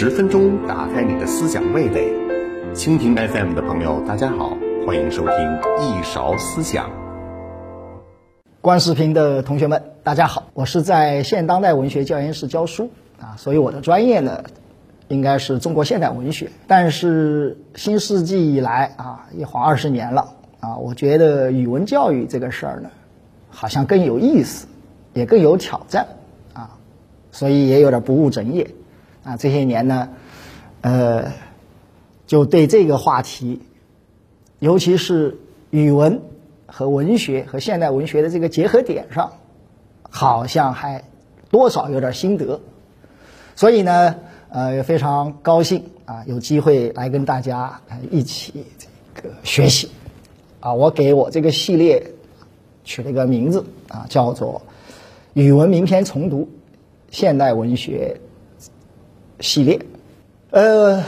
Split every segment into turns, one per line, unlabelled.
十分钟打开你的思想味蕾，蜻蜓 FM 的朋友，大家好，欢迎收听一勺思想。
观视频的同学们，大家好，我是在现当代文学教研室教书啊，所以我的专业呢，应该是中国现代文学。但是新世纪以来啊，一晃二十年了啊，我觉得语文教育这个事儿呢，好像更有意思，也更有挑战啊，所以也有点不务正业。啊，这些年呢，呃，就对这个话题，尤其是语文和文学和现代文学的这个结合点上，好像还多少有点心得，所以呢，呃，也非常高兴啊，有机会来跟大家一起这个学习。啊，我给我这个系列取了一个名字啊，叫做《语文名篇重读：现代文学》。系列，呃，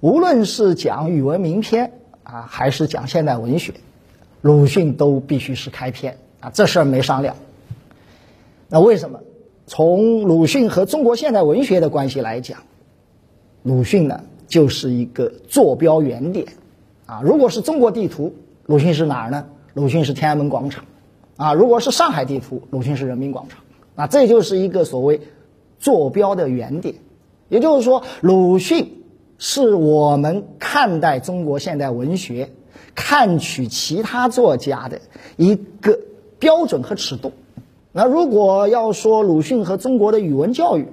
无论是讲语文名篇啊，还是讲现代文学，鲁迅都必须是开篇啊，这事儿没商量。那为什么？从鲁迅和中国现代文学的关系来讲，鲁迅呢就是一个坐标原点啊。如果是中国地图，鲁迅是哪儿呢？鲁迅是天安门广场啊。如果是上海地图，鲁迅是人民广场啊。这就是一个所谓坐标的原点。也就是说，鲁迅是我们看待中国现代文学、看取其他作家的一个标准和尺度。那如果要说鲁迅和中国的语文教育，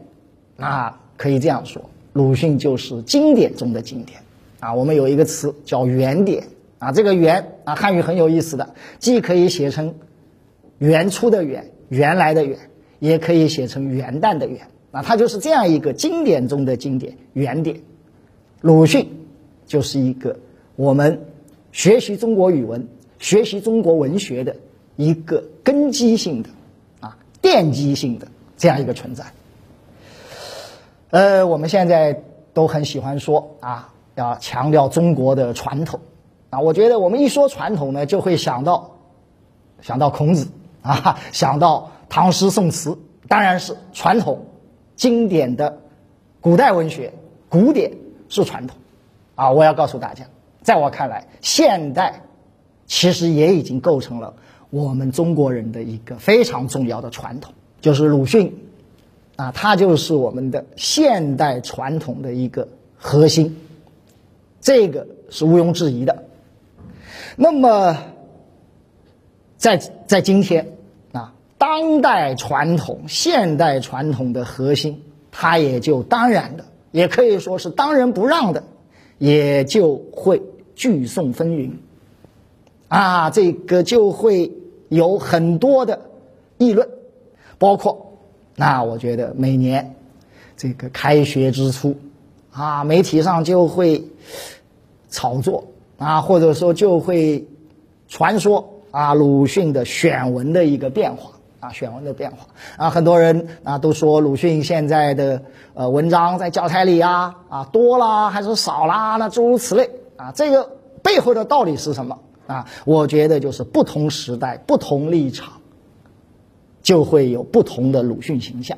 那可以这样说：鲁迅就是经典中的经典。啊，我们有一个词叫“原点”。啊，这个“原”啊，汉语很有意思的，既可以写成原初的“原”，原来的“原”，也可以写成元旦的“元”。那他就是这样一个经典中的经典原点，鲁迅就是一个我们学习中国语文、学习中国文学的一个根基性的啊奠基性的这样一个存在。呃，我们现在都很喜欢说啊，要强调中国的传统啊。我觉得我们一说传统呢，就会想到想到孔子啊，想到唐诗宋词，当然是传统。经典的古代文学，古典是传统，啊，我要告诉大家，在我看来，现代其实也已经构成了我们中国人的一个非常重要的传统，就是鲁迅，啊，他就是我们的现代传统的一个核心，这个是毋庸置疑的。那么，在在今天。当代传统、现代传统的核心，它也就当然的，也可以说是当仁不让的，也就会聚讼纷纭，啊，这个就会有很多的议论，包括，那我觉得每年这个开学之初，啊，媒体上就会炒作啊，或者说就会传说啊，鲁迅的选文的一个变化。啊，选文的变化啊，很多人啊都说鲁迅现在的呃文章在教材里啊啊多啦还是少啦？那诸如此类啊，这个背后的道理是什么啊？我觉得就是不同时代、不同立场，就会有不同的鲁迅形象。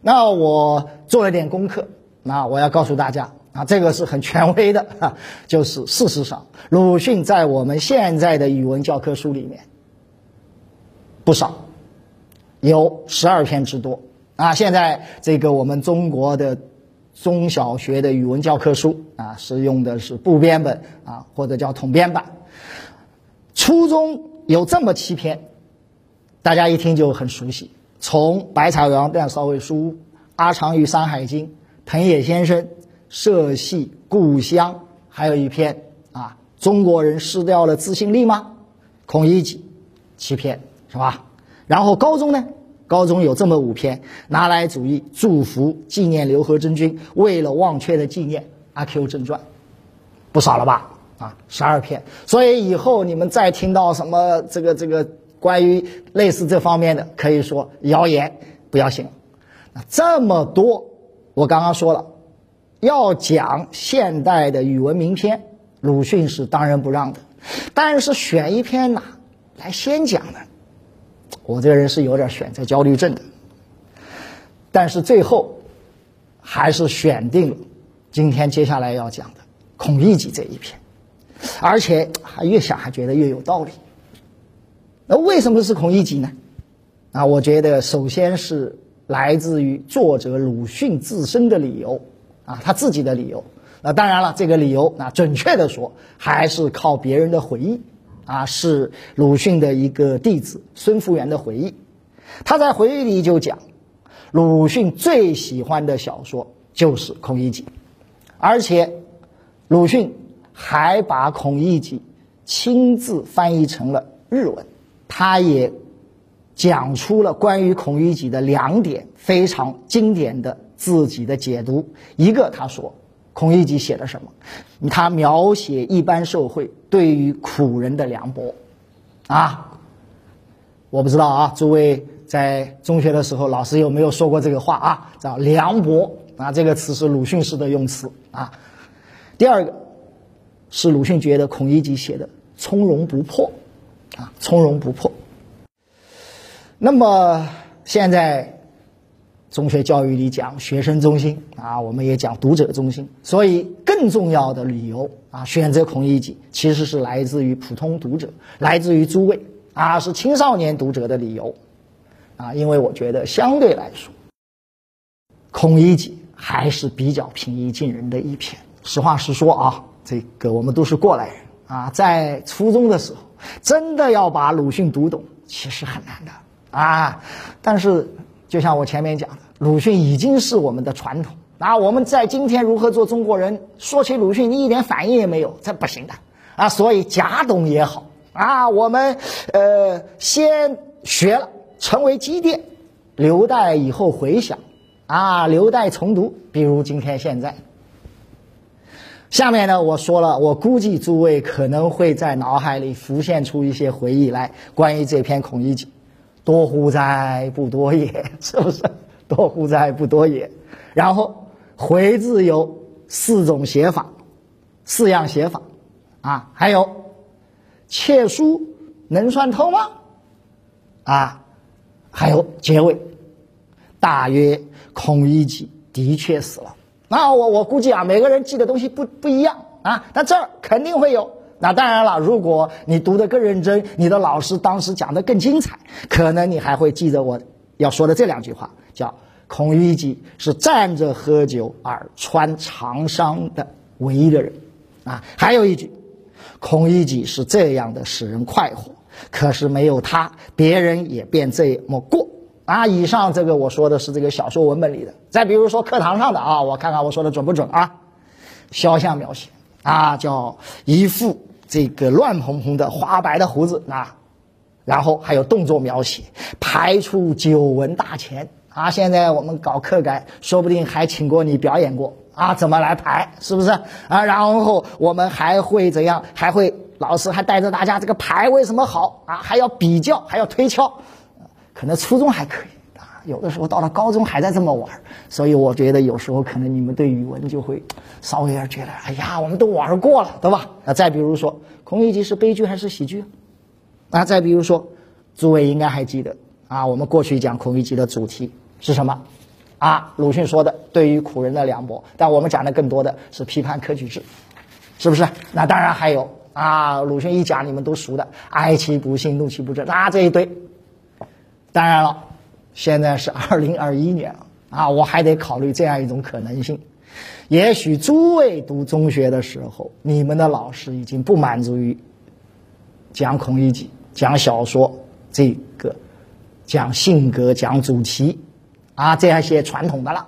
那我做了点功课，那我要告诉大家啊，这个是很权威的，就是事实上，鲁迅在我们现在的语文教科书里面不少。有十二篇之多啊！现在这个我们中国的中小学的语文教科书啊，是用的是部编本啊，或者叫统编版。初中有这么七篇，大家一听就很熟悉。从《百草园店少尉书》《阿长与山海经》《藤野先生》《社戏》《故乡》，还有一篇啊，中国人失掉了自信力吗？孔乙己，七篇是吧？然后高中呢，高中有这么五篇：拿来主义、祝福、纪念刘和珍君、为了忘却的纪念、阿 Q 正传，不少了吧？啊，十二篇。所以以后你们再听到什么这个这个关于类似这方面的，可以说谣言，不要信。那这么多，我刚刚说了，要讲现代的语文名篇，鲁迅是当仁不让的。但是选一篇哪来先讲呢？我这个人是有点选择焦虑症的，但是最后还是选定了今天接下来要讲的孔乙己这一篇，而且还越想还觉得越有道理。那为什么是孔乙己呢？啊，我觉得首先是来自于作者鲁迅自身的理由啊，他自己的理由。那当然了，这个理由，那准确的说，还是靠别人的回忆啊，是鲁迅的一个弟子孙福元的回忆。他在回忆里就讲，鲁迅最喜欢的小说就是《孔乙己》，而且鲁迅还把《孔乙己》亲自翻译成了日文。他也讲出了关于孔乙己的两点非常经典的自己的解读。一个，他说。孔乙己写的什么？他描写一般社会对于苦人的凉薄，啊，我不知道啊，诸位在中学的时候老师有没有说过这个话啊？叫凉薄啊，这个词是鲁迅式的用词啊。第二个是鲁迅觉得孔乙己写的从容不迫，啊，从容不迫。那么现在。中学教育里讲学生中心啊，我们也讲读者中心，所以更重要的理由啊，选择孔乙己其实是来自于普通读者，来自于诸位啊，是青少年读者的理由啊，因为我觉得相对来说，孔乙己还是比较平易近人的一篇。实话实说啊，这个我们都是过来人啊，在初中的时候，真的要把鲁迅读懂，其实很难的啊，但是。就像我前面讲的，鲁迅已经是我们的传统啊！我们在今天如何做中国人？说起鲁迅，你一点反应也没有，这不行的啊！所以假懂也好啊，我们呃先学了，成为积淀，留待以后回想啊，留待重读。比如今天现在，下面呢我说了，我估计诸位可能会在脑海里浮现出一些回忆来，关于这篇《孔乙己》。多乎哉，不多也，是不是？多乎哉，不多也。然后“回”字有四种写法，四样写法啊。还有“窃书能算偷吗？”啊，还有结尾，大约孔乙己的确死了。那我我估计啊，每个人记的东西不不一样啊，但这儿肯定会有。那当然了，如果你读得更认真，你的老师当时讲得更精彩，可能你还会记得我要说的这两句话，叫“孔乙己是站着喝酒而穿长衫的唯一的人”，啊，还有一句，“孔乙己是这样的使人快活，可是没有他，别人也便这么过”。啊，以上这个我说的是这个小说文本里的，再比如说课堂上的啊，我看看我说的准不准啊？肖像描写啊，叫一副。这个乱蓬蓬的花白的胡子啊，然后还有动作描写，排出九文大钱啊！现在我们搞课改，说不定还请过你表演过啊？怎么来排？是不是啊？然后我们还会怎样？还会老师还带着大家这个排为什么好啊？还要比较，还要推敲，可能初中还可以。有的时候到了高中还在这么玩，所以我觉得有时候可能你们对语文就会稍微有点觉得，哎呀，我们都玩过了，对吧？那再比如说，孔乙己是悲剧还是喜剧？啊，再比如说，诸位应该还记得啊，我们过去讲孔乙己的主题是什么？啊，鲁迅说的对于苦人的凉薄，但我们讲的更多的是批判科举制，是不是？那当然还有啊，鲁迅一讲你们都熟的，哀其不幸，怒其不争，啊这一堆，当然了。现在是二零二一年了啊，我还得考虑这样一种可能性：也许诸位读中学的时候，你们的老师已经不满足于讲孔乙己、讲小说这个讲性格、讲主题啊这样一些传统的了，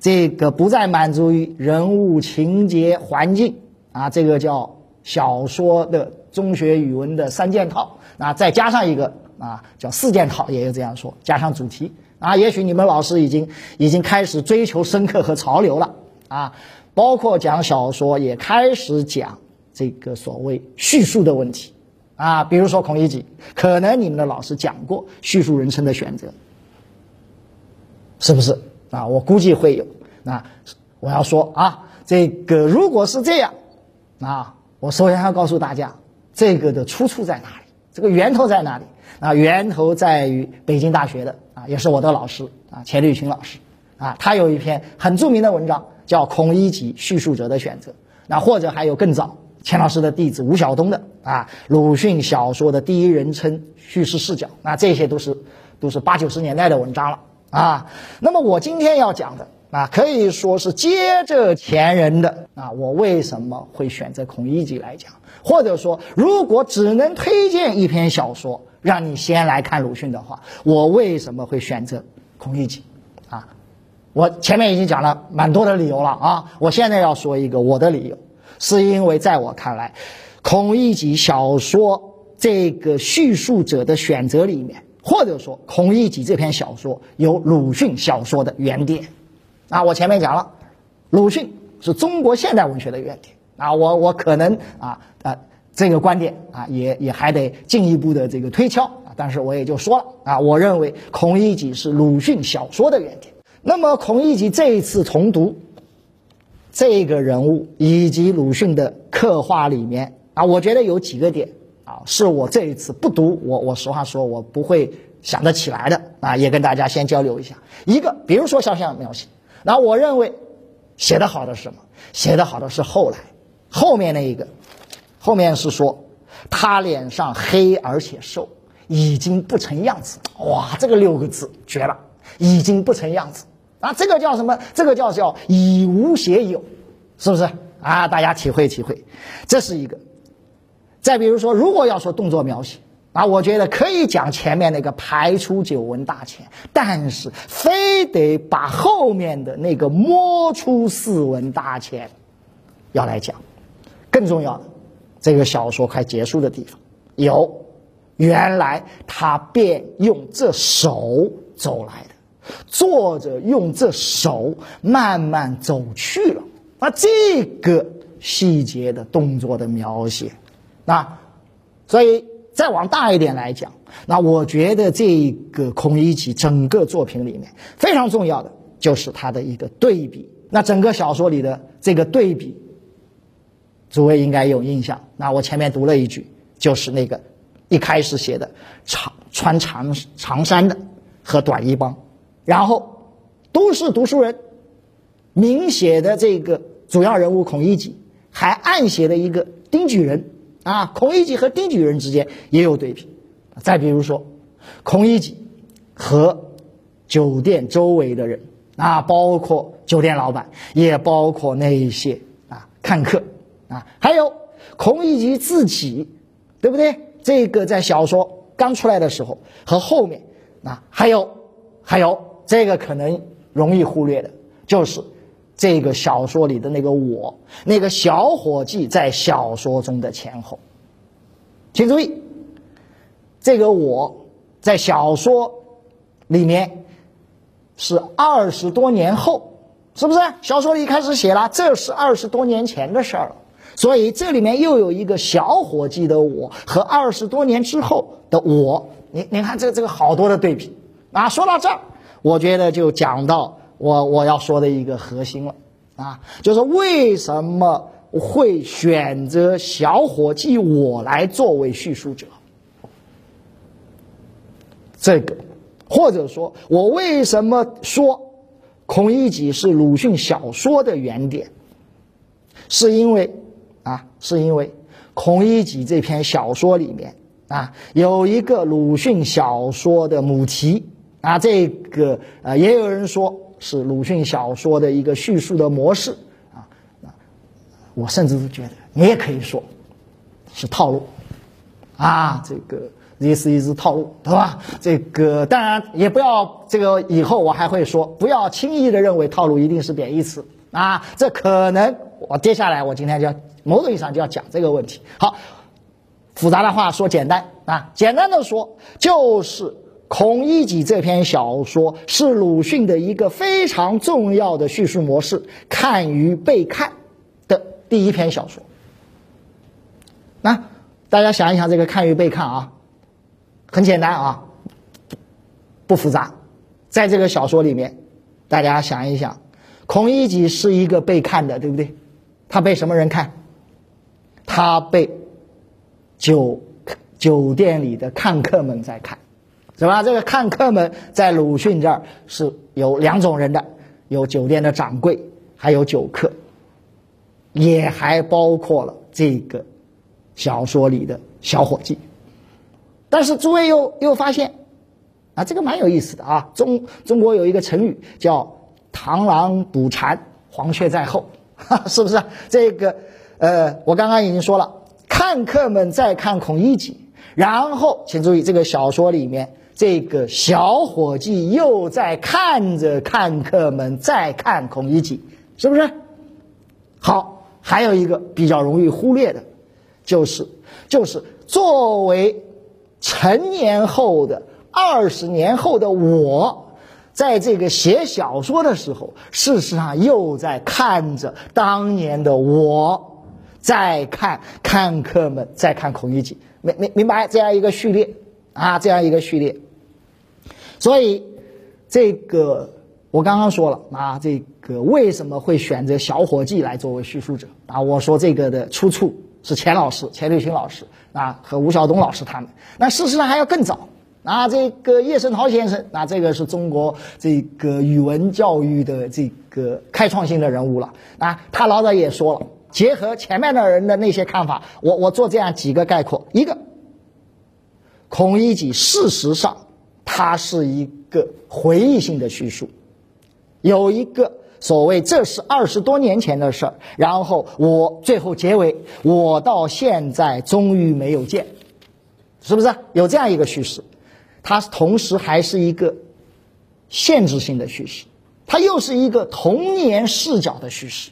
这个不再满足于人物、情节、环境啊，这个叫小说的中学语文的三件套啊，再加上一个。啊，叫四件套，也有这样说，加上主题啊，也许你们老师已经已经开始追求深刻和潮流了啊，包括讲小说也开始讲这个所谓叙述的问题啊，比如说孔乙己，可能你们的老师讲过叙述人生的选择，是不是啊？我估计会有。那我要说啊，这个如果是这样啊，我首先要告诉大家，这个的出处在哪里，这个源头在哪里？啊，源头在于北京大学的啊，也是我的老师啊，钱理群老师啊，他有一篇很著名的文章叫《孔乙己叙述者的选择》，那或者还有更早钱老师的弟子吴晓东的啊，鲁迅小说的第一人称叙事视角，那这些都是都是八九十年代的文章了啊。那么我今天要讲的啊，可以说是接着前人的啊，我为什么会选择孔乙己来讲？或者说，如果只能推荐一篇小说让你先来看鲁迅的话，我为什么会选择孔乙己？啊，我前面已经讲了蛮多的理由了啊，我现在要说一个我的理由，是因为在我看来，孔乙己小说这个叙述者的选择里面，或者说孔乙己这篇小说有鲁迅小说的原点。啊，我前面讲了，鲁迅是中国现代文学的原点。啊，我我可能啊啊这个观点啊也也还得进一步的这个推敲啊，但是我也就说了啊，我认为孔乙己是鲁迅小说的原点。那么孔乙己这一次重读这个人物以及鲁迅的刻画里面啊，我觉得有几个点啊，是我这一次不读我我实话说我不会想得起来的啊，也跟大家先交流一下。一个，比如说肖像描写，那我认为写得好的是什么？写得好的是后来。后面那一个，后面是说他脸上黑而且瘦，已经不成样子。哇，这个六个字绝了，已经不成样子啊！这个叫什么？这个叫叫以无写有，是不是啊？大家体会体会，这是一个。再比如说，如果要说动作描写啊，我觉得可以讲前面那个排出九文大钱，但是非得把后面的那个摸出四文大钱要来讲。更重要的，这个小说快结束的地方，有原来他便用这手走来的，作者用这手慢慢走去了。那这个细节的动作的描写，那所以再往大一点来讲，那我觉得这个孔乙己整个作品里面非常重要的就是他的一个对比。那整个小说里的这个对比。诸位应该有印象，那我前面读了一句，就是那个一开始写的长穿长长衫的和短衣帮，然后都是读书人，明写的这个主要人物孔乙己，还暗写的一个丁举人啊，孔乙己和丁举人之间也有对比。再比如说，孔乙己和酒店周围的人啊，包括酒店老板，也包括那一些啊看客。啊，还有孔乙己自己，对不对？这个在小说刚出来的时候和后面，啊，还有还有这个可能容易忽略的，就是这个小说里的那个我，那个小伙计在小说中的前后，请注意，这个我在小说里面是二十多年后，是不是？小说里开始写了，这是二十多年前的事儿了。所以这里面又有一个小伙计的我和二十多年之后的我，你你看这这个好多的对比啊！说到这儿，我觉得就讲到我我要说的一个核心了啊，就是为什么会选择小伙计我来作为叙述者？这个，或者说我为什么说孔乙己是鲁迅小说的原点？是因为。啊，是因为孔乙己这篇小说里面啊，有一个鲁迅小说的母题啊，这个呃，也有人说是鲁迅小说的一个叙述的模式啊，我甚至都觉得你也可以说是套路啊，这个 this is 套路，对吧？这个当然也不要这个以后我还会说，不要轻易的认为套路一定是贬义词啊，这可能我接下来我今天就要。某种意义上就要讲这个问题。好，复杂的话说简单啊，简单的说就是《孔乙己》这篇小说是鲁迅的一个非常重要的叙述模式——看与被看的第一篇小说。那大家想一想，这个看与被看啊，很简单啊，不复杂。在这个小说里面，大家想一想，孔乙己是一个被看的，对不对？他被什么人看？他被酒酒店里的看客们在看，是吧？这个看客们在鲁迅这儿是有两种人的。有酒店的掌柜，还有酒客，也还包括了这个小说里的小伙计。但是诸位又又发现，啊，这个蛮有意思的啊。中中国有一个成语叫“螳螂捕蝉，黄雀在后”，是不是？这个呃，我刚刚已经说了，看客们在看孔乙己，然后请注意，这个小说里面。这个小伙计又在看着看客们在看孔乙己，是不是？好，还有一个比较容易忽略的，就是就是作为成年后的二十年后的我，在这个写小说的时候，事实上又在看着当年的我，在看看客们在看孔乙己，明明明白这样一个序列啊，这样一个序列。所以，这个我刚刚说了啊，这个为什么会选择小伙计来作为叙述者啊？我说这个的出处是钱老师、钱瑞清老师啊和吴晓东老师他们。那事实上还要更早啊，这个叶圣陶先生啊，这个是中国这个语文教育的这个开创性的人物了啊。他老早也说了，结合前面的人的那些看法，我我做这样几个概括：一个，孔乙己事实上。它是一个回忆性的叙述，有一个所谓这是二十多年前的事儿，然后我最后结尾，我到现在终于没有见，是不是有这样一个叙事？它同时还是一个限制性的叙事，它又是一个童年视角的叙事。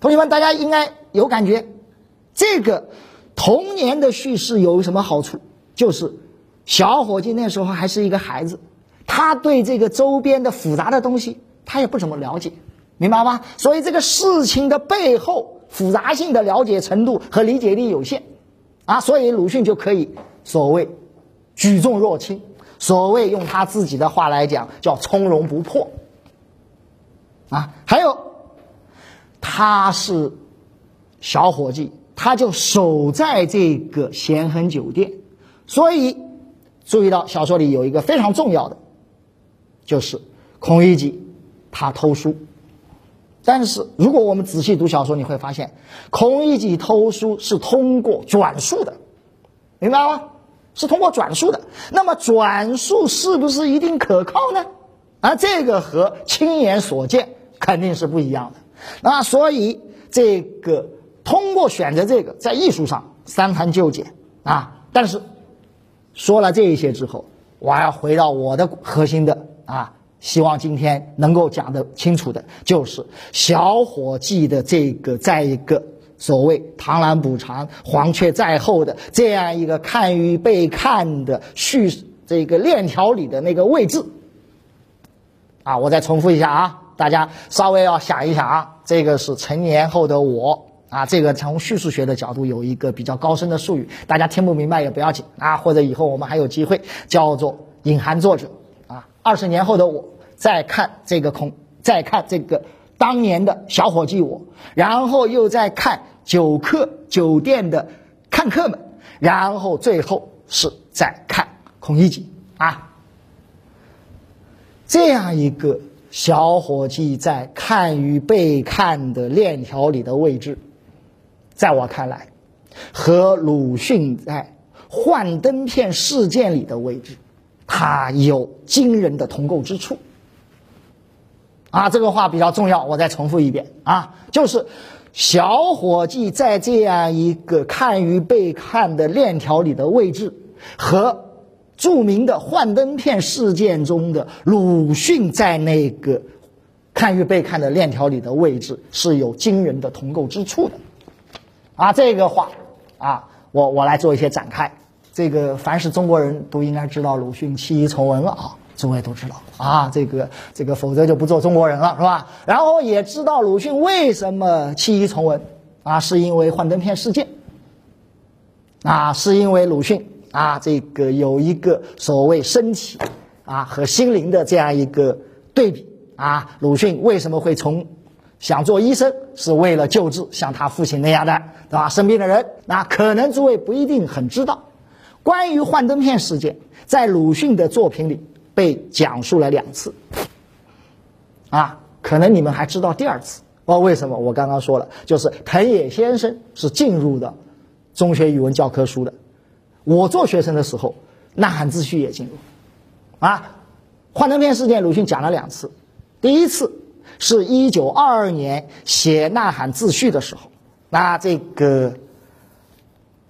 同学们，大家应该有感觉，这个童年的叙事有什么好处？就是。小伙计那时候还是一个孩子，他对这个周边的复杂的东西他也不怎么了解，明白吗？所以这个事情的背后复杂性的了解程度和理解力有限，啊，所以鲁迅就可以所谓举重若轻，所谓用他自己的话来讲叫从容不迫，啊，还有他是小伙计，他就守在这个咸亨酒店，所以。注意到小说里有一个非常重要的，就是孔乙己他偷书。但是如果我们仔细读小说，你会发现孔乙己偷书是通过转述的，明白吗？是通过转述的。那么转述是不是一定可靠呢？啊，这个和亲眼所见肯定是不一样的。那所以这个通过选择这个，在艺术上三繁就简啊，但是。说了这一些之后，我要回到我的核心的啊，希望今天能够讲得清楚的，就是小伙计的这个在一个所谓螳螂捕蝉，黄雀在后的这样一个看与被看的叙这个链条里的那个位置。啊，我再重复一下啊，大家稍微要想一想啊，这个是成年后的我。啊，这个从叙述学的角度有一个比较高深的术语，大家听不明白也不要紧啊，或者以后我们还有机会叫做隐含作者啊。二十年后的我再看这个空，再看这个当年的小伙计我，然后又再看酒客酒店的看客们，然后最后是再看孔乙己啊，这样一个小伙计在看与被看的链条里的位置。在我看来，和鲁迅在幻灯片事件里的位置，它有惊人的同构之处。啊，这个话比较重要，我再重复一遍啊，就是小伙计在这样一个看与被看的链条里的位置，和著名的幻灯片事件中的鲁迅在那个看与被看的链条里的位置是有惊人的同构之处的。啊，这个话，啊，我我来做一些展开。这个凡是中国人都应该知道鲁迅弃医从文了啊，诸位都知道啊，这个这个，否则就不做中国人了，是吧？然后也知道鲁迅为什么弃医从文，啊，是因为幻灯片事件，啊，是因为鲁迅啊，这个有一个所谓身体啊和心灵的这样一个对比啊，鲁迅为什么会从？想做医生是为了救治像他父亲那样的，对吧？生病的人，那可能诸位不一定很知道。关于幻灯片事件，在鲁迅的作品里被讲述了两次。啊，可能你们还知道第二次哦。为什么？我刚刚说了，就是藤野先生是进入的中学语文教科书的。我做学生的时候，呐喊秩序也进入。啊，幻灯片事件，鲁迅讲了两次。第一次是一九二二年写《呐喊》自序的时候，那这个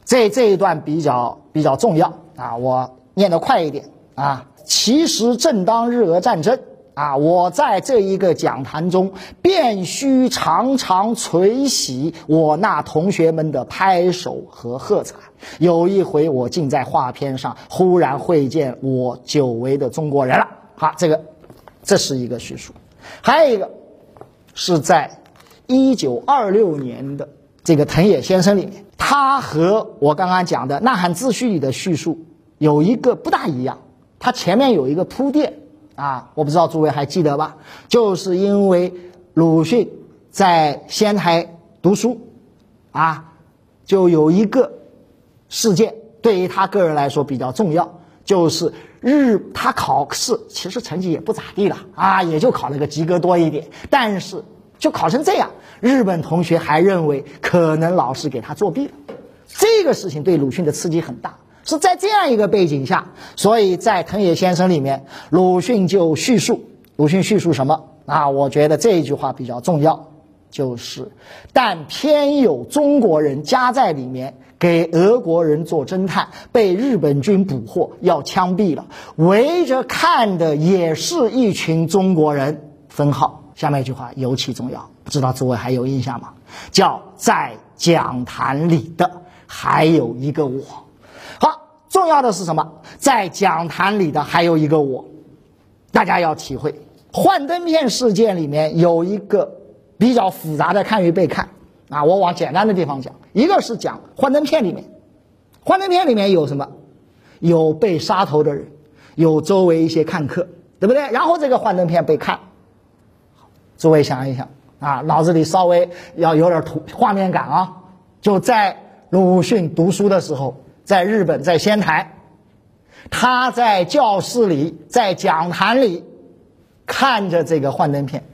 这这一段比较比较重要啊，我念得快一点啊。其实正当日俄战争啊，我在这一个讲坛中便须常常垂喜我那同学们的拍手和喝彩。有一回，我竟在画片上忽然会见我久违的中国人了。好，这个这是一个叙述。还有一个是在一九二六年的这个藤野先生里面，他和我刚刚讲的《呐喊》自序里的叙述有一个不大一样。他前面有一个铺垫啊，我不知道诸位还记得吧？就是因为鲁迅在仙台读书啊，就有一个事件对于他个人来说比较重要，就是日他考试其实成绩也不咋地了啊，也就考了个及格多一点，但是就考成这样，日本同学还认为可能老师给他作弊了，这个事情对鲁迅的刺激很大。是在这样一个背景下，所以在藤野先生里面，鲁迅就叙述，鲁迅叙述什么啊？我觉得这一句话比较重要，就是，但偏有中国人夹在里面，给俄国人做侦探，被日本军捕获，要枪毙了，围着看的也是一群中国人。分号，下面一句话尤其重要，不知道诸位还有印象吗？叫在讲坛里的还有一个我。好重要的是什么？在讲坛里的还有一个我，大家要体会。幻灯片事件里面有一个比较复杂的看与被看啊，我往简单的地方讲，一个是讲幻灯片里面，幻灯片里面有什么？有被杀头的人，有周围一些看客，对不对？然后这个幻灯片被看，诸位想一想啊，脑子里稍微要有点图画面感啊，就在鲁迅读书的时候。在日本，在仙台，他在教室里，在讲坛里看着这个幻灯片。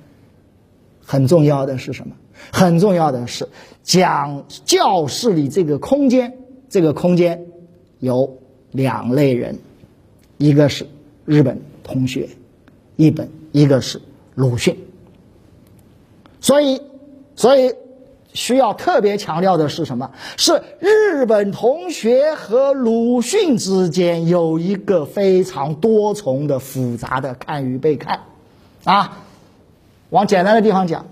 很重要的是什么？很重要的是讲教室里这个空间，这个空间有两类人，一个是日本同学，一本一个是鲁迅。所以，所以。需要特别强调的是什么？是日本同学和鲁迅之间有一个非常多重的、复杂的看与被看，啊，往简单的地方讲，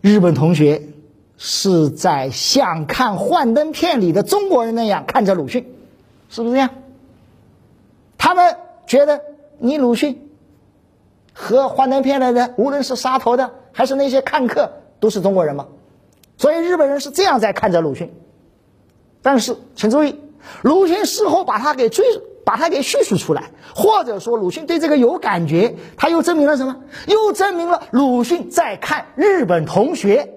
日本同学是在像看幻灯片里的中国人那样看着鲁迅，是不是这样？他们觉得你鲁迅。和幻灯片的人，无论是杀头的还是那些看客，都是中国人吗？所以日本人是这样在看着鲁迅。但是，请注意，鲁迅事后把他给追了，把它给叙述出来，或者说鲁迅对这个有感觉，他又证明了什么？又证明了鲁迅在看日本同学，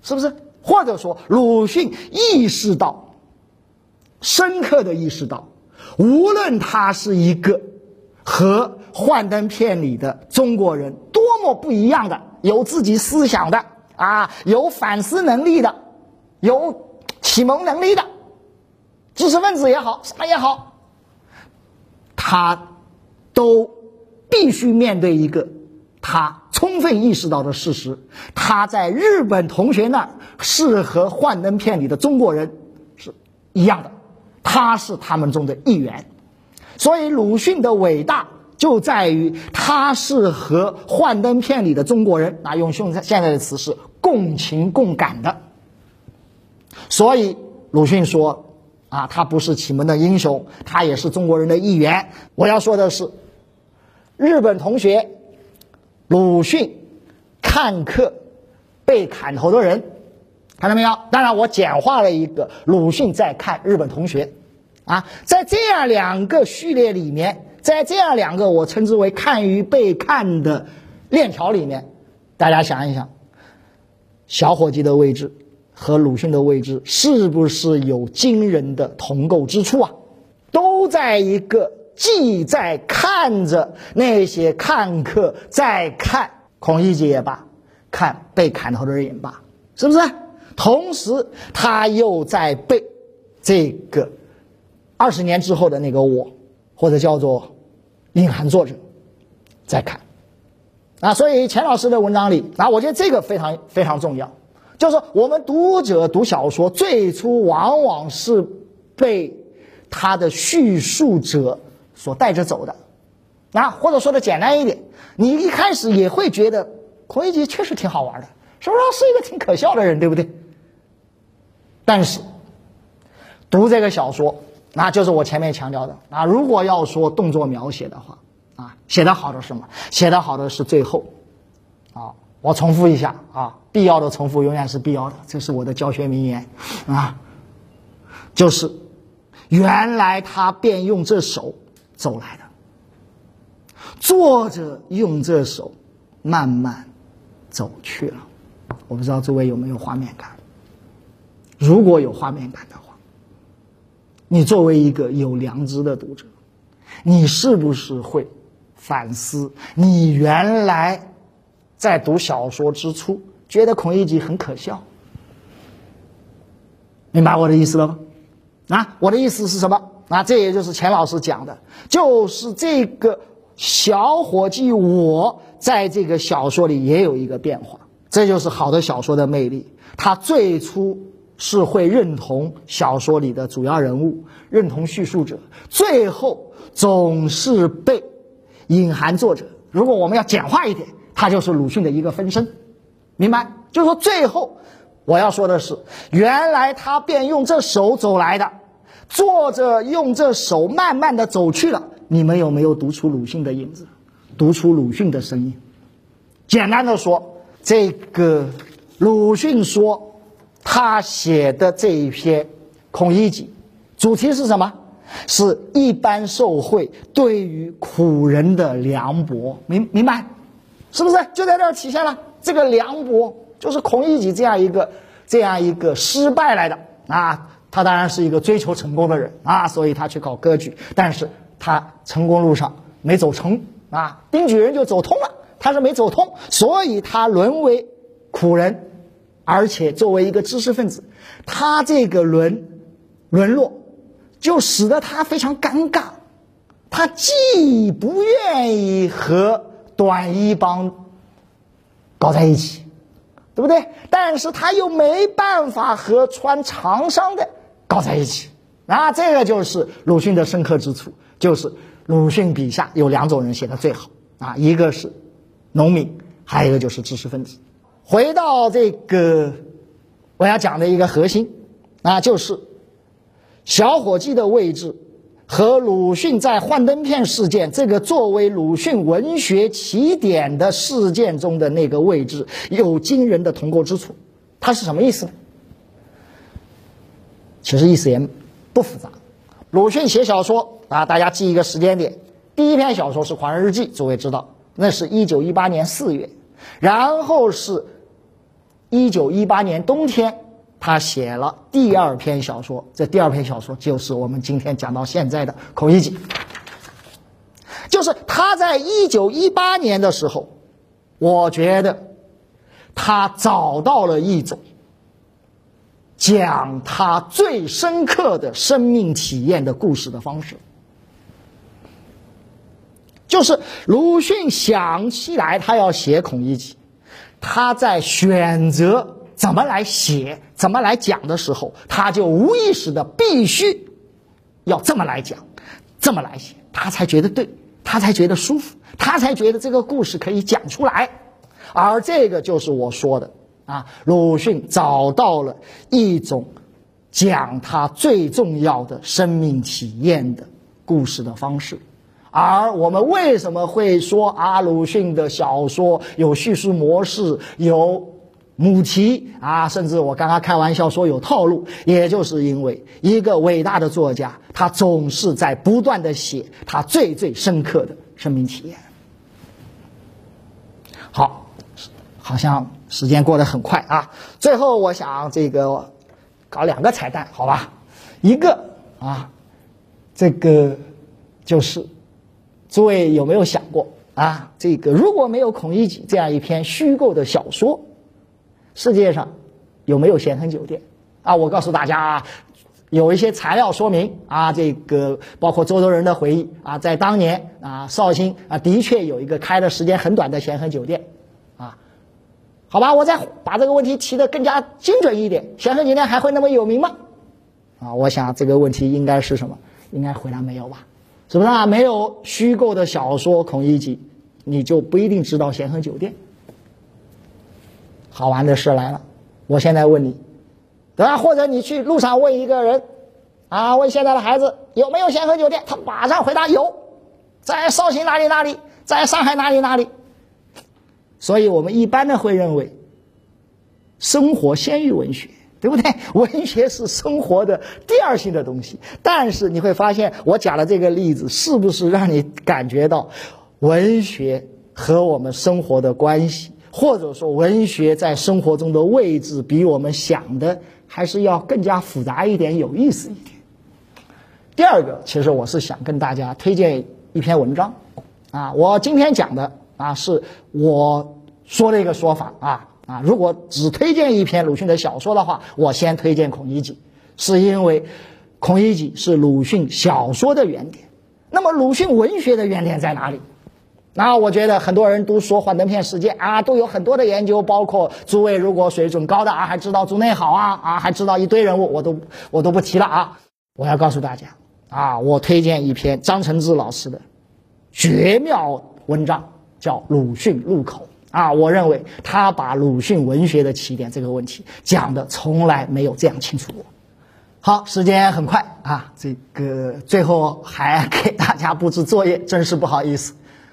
是不是？或者说鲁迅意识到，深刻的意识到，无论他是一个。和幻灯片里的中国人多么不一样的，有自己思想的啊，有反思能力的，有启蒙能力的知识分子也好，啥也好，他都必须面对一个他充分意识到的事实：他在日本同学那儿是和幻灯片里的中国人是一样的，他是他们中的一员。所以，鲁迅的伟大就在于他是和幻灯片里的中国人啊，用现在现在的词是共情共感的。所以，鲁迅说啊，他不是启蒙的英雄，他也是中国人的一员。我要说的是，日本同学鲁迅看客被砍头的人，看到没有？当然，我简化了一个鲁迅在看日本同学。啊，在这样两个序列里面，在这样两个我称之为看与被看的链条里面，大家想一想，小伙计的位置和鲁迅的位置是不是有惊人的同构之处啊？都在一个既在看着那些看客在看孔乙己也罢，看被砍头的人也罢，是不是？同时，他又在被这个二十年之后的那个我，或者叫做隐含作者在看啊。所以钱老师的文章里啊，我觉得这个非常非常重要，就是我们读者读小说最初往往是被他的叙述者所带着走的啊，或者说的简单一点，你一开始也会觉得孔乙己确实挺好玩的，是不是？是一个挺可笑的人，对不对？但是，读这个小说，那就是我前面强调的啊。如果要说动作描写的话，啊，写的好的是什么？写的好的是最后，啊，我重复一下啊，必要的重复永远是必要的，这是我的教学名言啊，就是原来他便用这手走来的，作者用这手慢慢走去了。我不知道诸位有没有画面感。如果有画面感的话，你作为一个有良知的读者，你是不是会反思？你原来在读小说之初觉得孔乙己很可笑，明白我的意思了吗？啊，我的意思是什么？啊，这也就是钱老师讲的，就是这个小伙计我在这个小说里也有一个变化，这就是好的小说的魅力。他最初。是会认同小说里的主要人物，认同叙述者，最后总是被隐含作者。如果我们要简化一点，他就是鲁迅的一个分身，明白？就是说，最后我要说的是，原来他便用这手走来的，作者用这手慢慢的走去了。你们有没有读出鲁迅的影子？读出鲁迅的声音？简单的说，这个鲁迅说。他写的这一篇《孔乙己》，主题是什么？是一般社会对于苦人的凉薄，明明白？是不是？就在这儿体现了这个凉薄，就是孔乙己这样一个这样一个失败来的啊。他当然是一个追求成功的人啊，所以他去搞科举，但是他成功路上没走成啊。丁举人就走通了，他是没走通，所以他沦为苦人。而且作为一个知识分子，他这个沦沦落，就使得他非常尴尬。他既不愿意和短衣帮搞在一起，对不对？但是他又没办法和穿长衫的搞在一起。啊，这个就是鲁迅的深刻之处。就是鲁迅笔下有两种人写的最好啊，一个是农民，还有一个就是知识分子。回到这个我要讲的一个核心，啊，就是小伙计的位置和鲁迅在幻灯片事件这个作为鲁迅文学起点的事件中的那个位置有惊人的同构之处。它是什么意思呢？其实意思也不复杂。鲁迅写小说啊，大家记一个时间点，第一篇小说是《狂人日记》，诸位知道，那是一九一八年四月，然后是。一九一八年冬天，他写了第二篇小说。这第二篇小说就是我们今天讲到现在的《孔乙己》。就是他在一九一八年的时候，我觉得他找到了一种讲他最深刻的生命体验的故事的方式。就是鲁迅想起来他要写孔乙己。他在选择怎么来写、怎么来讲的时候，他就无意识的必须要这么来讲、这么来写，他才觉得对，他才觉得舒服，他才觉得这个故事可以讲出来。而这个就是我说的啊，鲁迅找到了一种讲他最重要的生命体验的故事的方式。而我们为什么会说阿鲁迅的小说有叙事模式、有母题啊？甚至我刚刚开玩笑说有套路，也就是因为一个伟大的作家，他总是在不断的写他最最深刻的生命体验。好，好像时间过得很快啊！最后我想这个搞两个彩蛋，好吧？一个啊，这个。就是，诸位有没有想过啊？这个如果没有孔乙己这样一篇虚构的小说，世界上有没有咸亨酒店？啊，我告诉大家啊，有一些材料说明啊，这个包括周作人的回忆啊，在当年啊，绍兴啊的确有一个开的时间很短的咸亨酒店，啊，好吧，我再把这个问题提的更加精准一点，咸亨酒店还会那么有名吗？啊，我想这个问题应该是什么？应该回答没有吧？是不是啊？没有虚构的小说孔乙己，你就不一定知道咸亨酒店。好玩的事来了，我现在问你，对吧？或者你去路上问一个人，啊，问现在的孩子有没有咸亨酒店，他马上回答有，在绍兴哪里哪里，在上海哪里哪里。所以我们一般的会认为，生活先于文学。对不对？文学是生活的第二性的东西，但是你会发现，我讲的这个例子是不是让你感觉到文学和我们生活的关系，或者说文学在生活中的位置，比我们想的还是要更加复杂一点、有意思一点？第二个，其实我是想跟大家推荐一篇文章，啊，我今天讲的啊，是我说的一个说法啊。啊，如果只推荐一篇鲁迅的小说的话，我先推荐《孔乙己》，是因为《孔乙己》是鲁迅小说的原点。那么，鲁迅文学的原点在哪里？那我觉得很多人都说幻灯片事件啊，都有很多的研究，包括诸位如果水准高的啊，还知道朱内好啊啊，还知道一堆人物，我都我都不提了啊。我要告诉大家啊，我推荐一篇张承志老师的绝妙文章，叫《鲁迅入口》。啊，我认为他把鲁迅文学的起点这个问题讲的从来没有这样清楚过。好，时间很快啊，这个最后还给大家布置作业，真是不好意思，